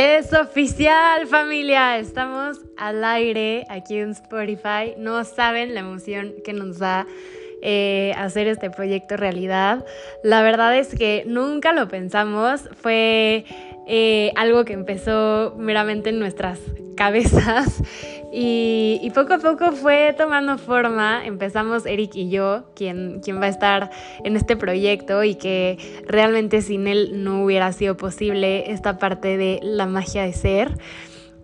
Es oficial familia, estamos al aire aquí en Spotify. No saben la emoción que nos da eh, hacer este proyecto realidad. La verdad es que nunca lo pensamos, fue eh, algo que empezó meramente en nuestras cabezas y, poco a poco fue tomando forma. Empezamos Eric y yo, quien, quien va a estar en este proyecto y que realmente sin él no hubiera sido posible esta parte de la magia de ser.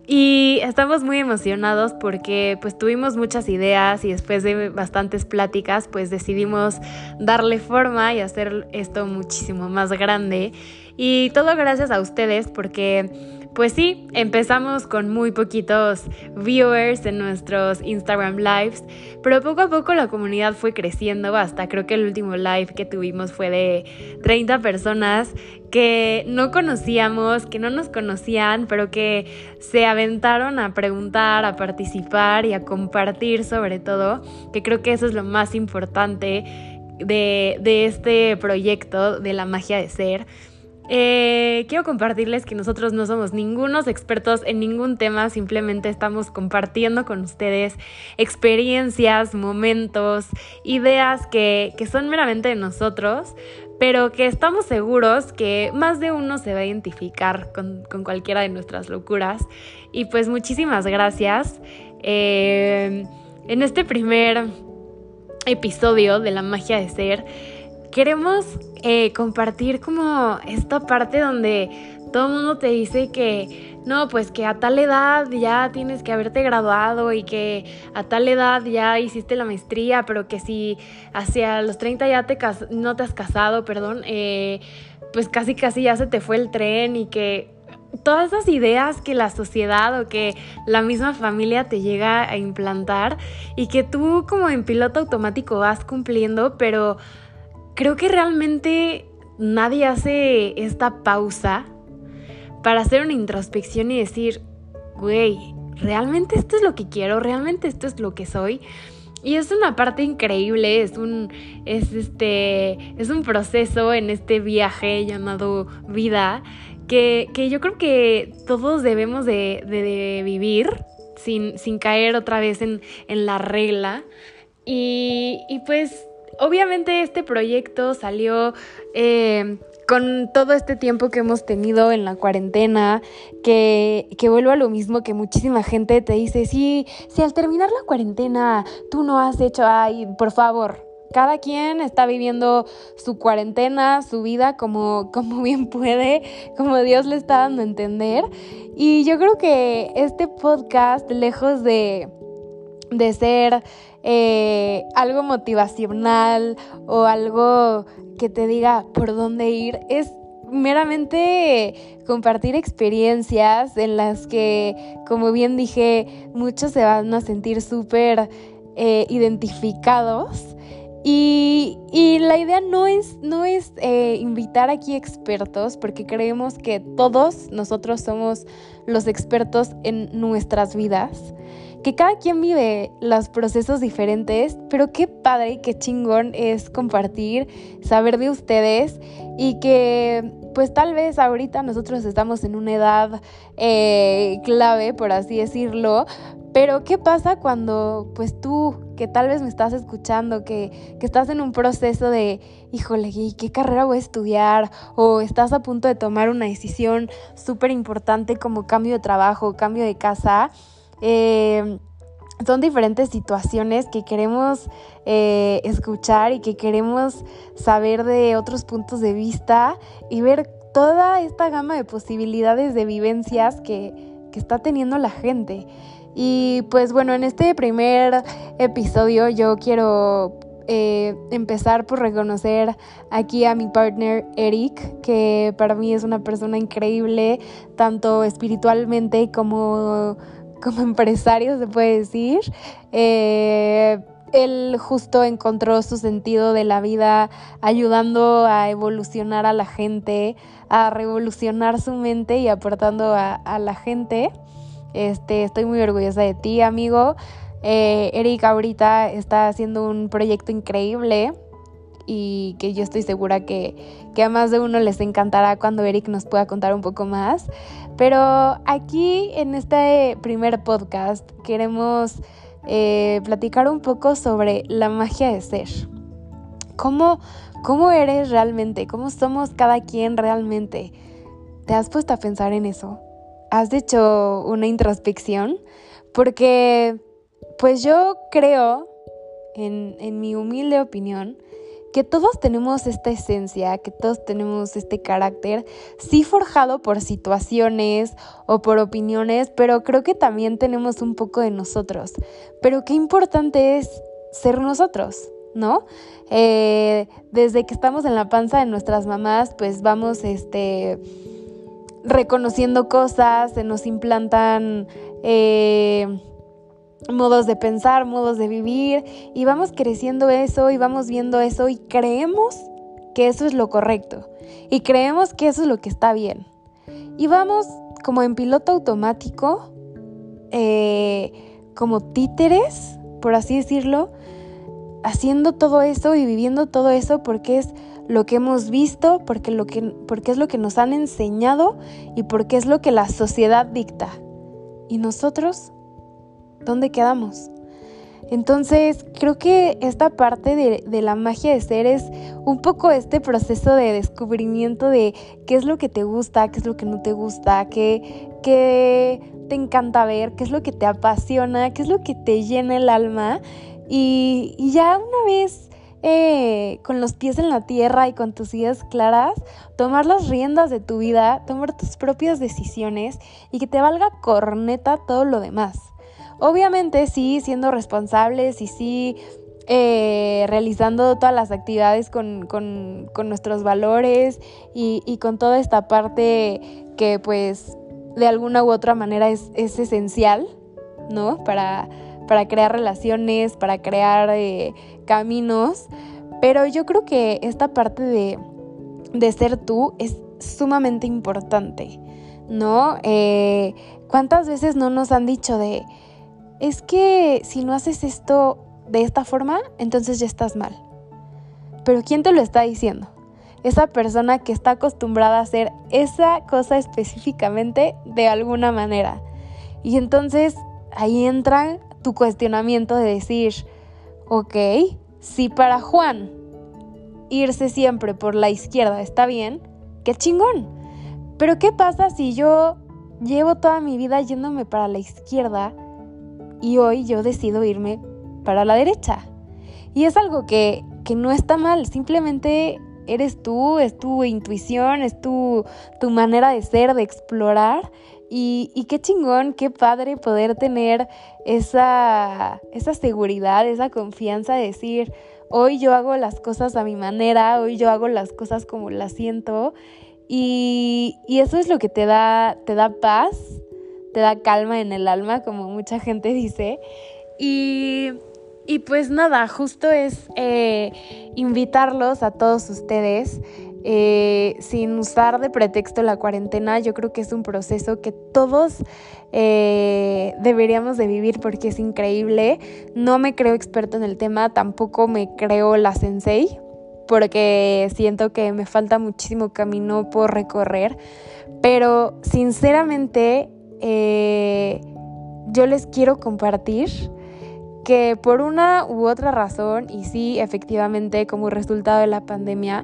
Y estamos muy emocionados porque pues tuvimos muchas ideas y después de bastantes pláticas pues decidimos darle forma y hacer esto muchísimo más grande. Y todo gracias a ustedes porque pues sí, empezamos con muy poquitos viewers en nuestros Instagram lives, pero poco a poco la comunidad fue creciendo. Hasta creo que el último live que tuvimos fue de 30 personas que no conocíamos, que no nos conocían, pero que se aventaron a preguntar, a participar y a compartir sobre todo, que creo que eso es lo más importante de, de este proyecto de la magia de ser eh, quiero compartirles que nosotros no somos ningunos expertos en ningún tema, simplemente estamos compartiendo con ustedes experiencias, momentos, ideas que, son meramente de nosotros, pero que estamos seguros que más de uno se va a identificar con, cualquiera de nuestras locuras. Y pues muchísimas gracias. Eh, en este primer episodio de la magia de ser, queremos eh, compartir como esta parte donde todo el mundo te dice que no, pues que a tal edad ya tienes que haberte graduado y que a tal edad ya hiciste la maestría, pero que si hacia los 30 ya te no te has casado, perdón, eh, pues casi casi ya se te fue el tren y que todas esas ideas que la sociedad o que la misma familia te llega a implantar y que tú como en piloto automático vas cumpliendo, pero creo que realmente nadie hace esta pausa para hacer una introspección y decir, güey, ¿realmente esto es lo que quiero? ¿Realmente esto es lo que soy? Y es una parte increíble, es un, es este, es un proceso en este viaje llamado vida que, yo creo que todos debemos de, vivir sin, sin, caer otra vez en, la regla. Y, y pues obviamente este proyecto salió eh, con todo este tiempo que hemos tenido en la cuarentena, que, que, vuelvo a lo mismo que muchísima gente te dice, sí, si al terminar la cuarentena tú no has hecho, ay, por favor. Cada quien está viviendo su cuarentena, su vida como, como bien puede, como Dios le está dando a entender. Y yo creo que este podcast, lejos de, de ser eh, algo motivacional o algo que te diga por dónde ir, es meramente compartir experiencias en las que, como bien dije, muchos se van a sentir súper eh, identificados. Y, la idea no es, no es eh, invitar aquí expertos, porque creemos que todos nosotros somos los expertos en nuestras vidas que cada quien vive los procesos diferentes, pero qué padre y qué chingón es compartir, saber de ustedes y que pues tal vez ahorita nosotros estamos en una edad eh, clave, por así decirlo, pero ¿qué pasa cuando pues tú, que tal vez me estás escuchando, que, que estás en un proceso de, híjole, ¿qué carrera voy a estudiar? O estás a punto de tomar una decisión súper importante como cambio de trabajo, cambio de casa? Eh, son diferentes situaciones que queremos eh, escuchar y que queremos saber de otros puntos de vista y ver toda esta gama de posibilidades de vivencias que, está teniendo la gente. Y pues bueno, en este primer episodio yo quiero eh, empezar por reconocer aquí a mi partner Eric, que para mí es una persona increíble, tanto espiritualmente como como empresario, se puede decir. Eh, él justo encontró su sentido de la vida ayudando a evolucionar a la gente, a revolucionar su mente y aportando a, la gente. Este, estoy muy orgullosa de ti, amigo. Eh, Eric ahorita está haciendo un proyecto increíble y que yo estoy segura que, a más de uno les encantará cuando Eric nos pueda contar un poco más. Pero aquí en este primer podcast queremos eh, platicar un poco sobre la magia de ser. ¿Cómo, ¿Cómo eres realmente? ¿Cómo somos cada quien realmente? ¿Te has puesto a pensar en eso? ¿Has hecho una introspección? Porque, pues yo creo, en, en mi humilde opinión, que todos tenemos esta esencia, que todos tenemos este carácter, sí forjado por situaciones o por opiniones, pero creo que también tenemos un poco de nosotros. Pero qué importante es ser nosotros, ¿no? Eh, desde que estamos en la panza de nuestras mamás, pues vamos, este reconociendo cosas, se nos implantan eh, modos de pensar, modos de vivir, y vamos creciendo eso y vamos viendo eso y creemos que eso es lo correcto y creemos que eso es lo que está bien. Y vamos como en piloto automático, eh, como títeres, por así decirlo, haciendo todo eso y viviendo todo eso porque es lo que hemos visto, porque, lo que, porque es lo que nos han enseñado y porque es lo que la sociedad dicta. Y nosotros ¿dónde quedamos? Entonces, creo que esta parte de, la magia de ser es un poco este proceso de descubrimiento de qué es lo que te gusta, qué es lo que no te gusta, qué, te encanta ver, qué es lo que te apasiona, qué es lo que te llena el alma. Y, ya una vez eh, con los pies en la tierra y con tus ideas claras, tomar las riendas de tu vida, tomar tus propias decisiones y que te valga corneta todo lo demás. Obviamente sí, siendo responsables y sí eh, realizando todas las actividades con, nuestros valores y, con toda esta parte que pues de alguna u otra manera es, esencial, ¿no? Para, para, crear relaciones, para crear eh, caminos. Pero yo creo que esta parte de, de ser tú es sumamente importante, ¿no? Eh, ¿Cuántas veces no nos han dicho de es que si no haces esto de esta forma, entonces ya estás mal. Pero ¿quién te lo está diciendo? Esa persona que está acostumbrada a hacer esa cosa específicamente de alguna manera. Y entonces ahí entra tu cuestionamiento de decir, ok, si para Juan irse siempre por la izquierda está bien, qué chingón. Pero ¿qué pasa si yo llevo toda mi vida yéndome para la izquierda? Y hoy yo decido irme para la derecha. Y es algo que, no está mal, simplemente eres tú, es tu intuición, es tu, tu manera de ser, de explorar. Y, qué chingón, qué padre poder tener esa, esa seguridad, esa confianza de decir, hoy yo hago las cosas a mi manera, hoy yo hago las cosas como las siento. Y, y eso es lo que te da, te da paz, te da calma en el alma, como mucha gente dice. Y, pues nada, justo es eh, invitarlos a todos ustedes. Eh, sin usar de pretexto la cuarentena, yo creo que es un proceso que todos eh, deberíamos de vivir porque es increíble. No me creo experto en el tema, tampoco me creo la sensei, porque siento que me falta muchísimo camino por recorrer, pero sinceramente eh, yo les quiero compartir que por una u otra razón, y sí, efectivamente, como resultado de la pandemia,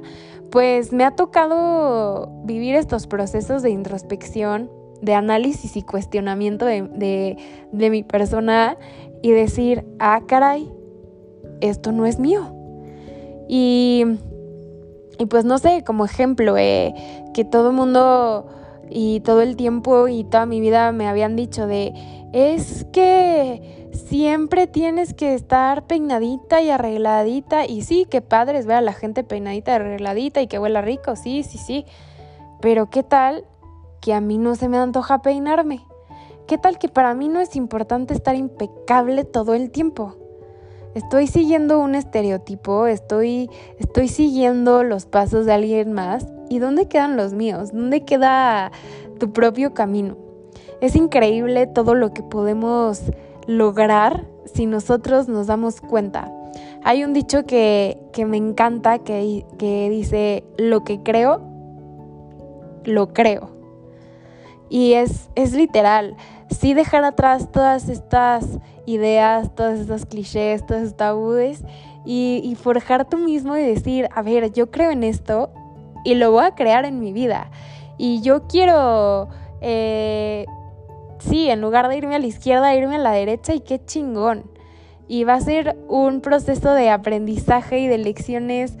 pues me ha tocado vivir estos procesos de introspección, de análisis y cuestionamiento de, mi persona y decir, ah, caray, esto no es mío. Y, pues no sé, como ejemplo, eh, que todo el mundo y todo el tiempo y toda mi vida me habían dicho de, es que siempre tienes que estar peinadita y arregladita. Y sí, qué padre es ver a la gente peinadita y arregladita y que huela rico, sí, sí, sí. Pero ¿qué tal que a mí no se me antoja peinarme? ¿Qué tal que para mí no es importante estar impecable todo el tiempo? Estoy siguiendo un estereotipo, estoy, estoy siguiendo los pasos de alguien más ¿Y dónde quedan los míos? ¿Dónde queda tu propio camino? Es increíble todo lo que podemos lograr si nosotros nos damos cuenta. Hay un dicho que, me encanta que, que dice, lo que creo, lo creo. Y es, es literal, sí dejar atrás todas estas ideas, todos estos clichés, todos estos tabúes y forjar tú mismo y decir, a ver, yo creo en esto y lo voy a crear en mi vida. Y yo quiero, eh, sí, en lugar de irme a la izquierda, irme a la derecha y qué chingón. Y va a ser un proceso de aprendizaje y de lecciones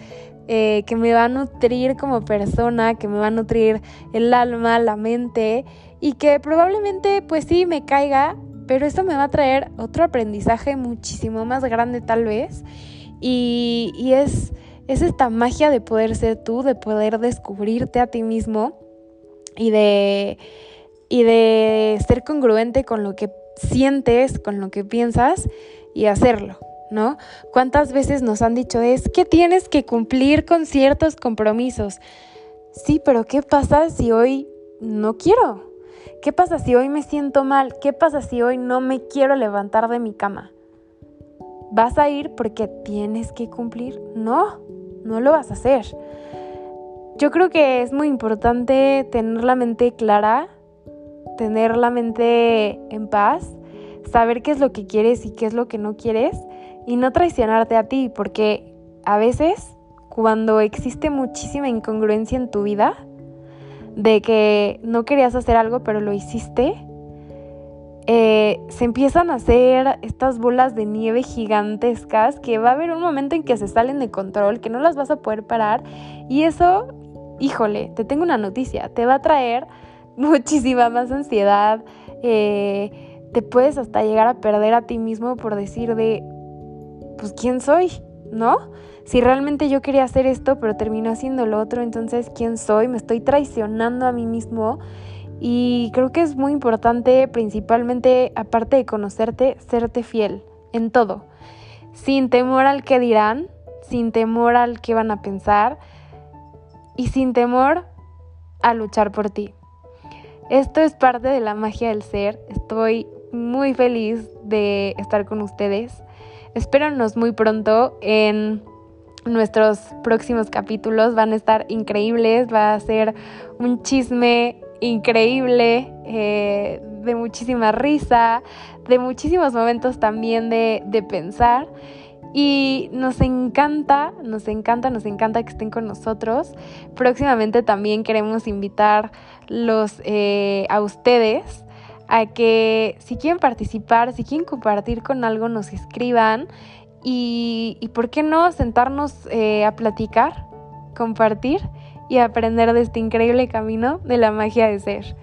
eh, que me va a nutrir como persona, que me va a nutrir el alma, la mente y que probablemente pues sí me caiga, pero esto me va a traer otro aprendizaje muchísimo más grande tal vez y, y es, es esta magia de poder ser tú, de poder descubrirte a ti mismo y de, y de ser congruente con lo que sientes, con lo que piensas y hacerlo. ¿no? ¿Cuántas veces nos han dicho es que tienes que cumplir con ciertos compromisos? Sí, pero ¿qué pasa si hoy no quiero? ¿Qué pasa si hoy me siento mal? ¿Qué pasa si hoy no me quiero levantar de mi cama? ¿Vas a ir porque tienes que cumplir? No, no lo vas a hacer. Yo creo que es muy importante tener la mente clara, tener la mente en paz, saber qué es lo que quieres y qué es lo que no quieres y no traicionarte a ti, porque a veces cuando existe muchísima incongruencia en tu vida, de que no querías hacer algo pero lo hiciste, eh, se empiezan a hacer estas bolas de nieve gigantescas que va a haber un momento en que se salen de control, que no las vas a poder parar y eso, híjole, te tengo una noticia, te va a traer muchísima más ansiedad, eh, te puedes hasta llegar a perder a ti mismo por decir de, pues quién soy, ¿no? Si realmente yo quería hacer esto, pero termino haciendo lo otro, entonces quién soy, me estoy traicionando a mí mismo. Y creo que es muy importante, principalmente, aparte de conocerte, serte fiel en todo, sin temor al que dirán, sin temor al que van a pensar y sin temor a luchar por ti. Esto es parte de la magia del ser. Estoy muy feliz de estar con ustedes. Espéranos muy pronto en nuestros próximos capítulos. Van a estar increíbles, va a ser un chisme increíble, eh, de muchísima risa, de muchísimos momentos también de, pensar. Y nos encanta, nos encanta, nos encanta que estén con nosotros. Próximamente también queremos invitarlos eh, a ustedes a que si quieren participar, si quieren compartir con algo, nos escriban y, y por qué no sentarnos eh, a platicar, compartir y aprender de este increíble camino de la magia de ser.